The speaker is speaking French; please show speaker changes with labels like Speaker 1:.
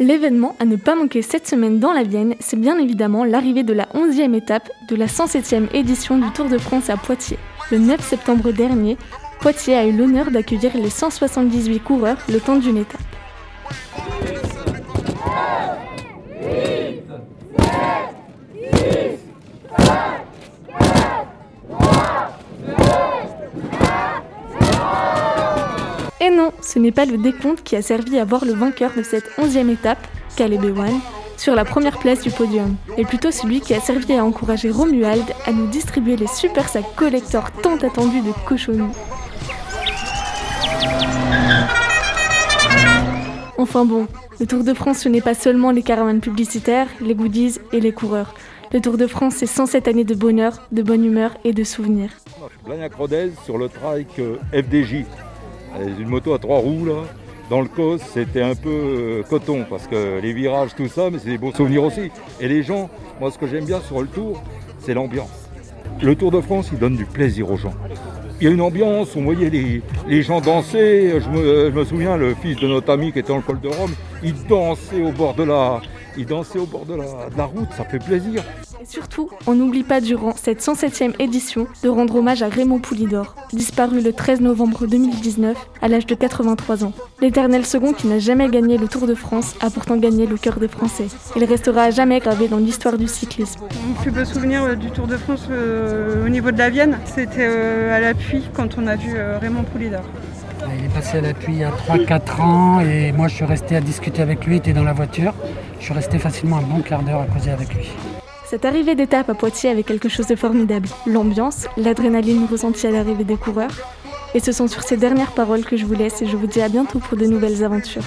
Speaker 1: L'événement à ne pas manquer cette semaine dans la Vienne, c'est bien évidemment l'arrivée de la 11e étape de la 107e édition du Tour de France à Poitiers. Le 9 septembre dernier, Poitiers a eu l'honneur d'accueillir les 178 coureurs le temps d'une étape. Et non, ce n'est pas le décompte qui a servi à voir le vainqueur de cette onzième étape, Caleb Ewan, sur la première place du podium, et plutôt celui qui a servi à encourager Romuald à nous distribuer les super sacs collecteurs tant attendus de cochonneaux. Enfin bon, le Tour de France, ce n'est pas seulement les caravanes publicitaires, les goodies et les coureurs. Le Tour de France, c'est 107 années de bonheur, de bonne humeur et de souvenirs.
Speaker 2: Sur le FDJ. Une moto à trois roues là. Dans le cos, c'était un peu euh, coton parce que les virages, tout ça, mais c'est des beaux souvenirs aussi. Et les gens, moi ce que j'aime bien sur le tour, c'est l'ambiance. Le Tour de France, il donne du plaisir aux gens. Il y a une ambiance, on voyait les, gens danser. Je me, je me, souviens, le fils de notre ami qui était dans col de Rome, il dansait au bord de la, il dansait au bord de la, route, ça fait plaisir.
Speaker 1: Et surtout, on n'oublie pas durant cette 107e édition de rendre hommage à Raymond Poulidor, disparu le 13 novembre 2019 à l'âge de 83 ans. L'éternel second qui n'a jamais gagné le Tour de France a pourtant gagné le cœur des Français. Il restera à jamais gravé dans l'histoire du cyclisme.
Speaker 3: Mon plus beau souvenir euh, du Tour de France euh, au niveau de la Vienne, c'était euh, à l'appui quand on a vu Raymond Poulidor.
Speaker 4: Il est passé à l'appui il y a 3-4 ans et moi je suis resté à discuter avec lui, il était dans la voiture. Je suis resté facilement un bon quart d'heure à causer avec lui.
Speaker 1: Cette arrivée d'étape à Poitiers avait quelque chose de formidable. L'ambiance, l'adrénaline ressentie à l'arrivée des coureurs. Et ce sont sur ces dernières paroles que je vous laisse et je vous dis à bientôt pour de nouvelles aventures.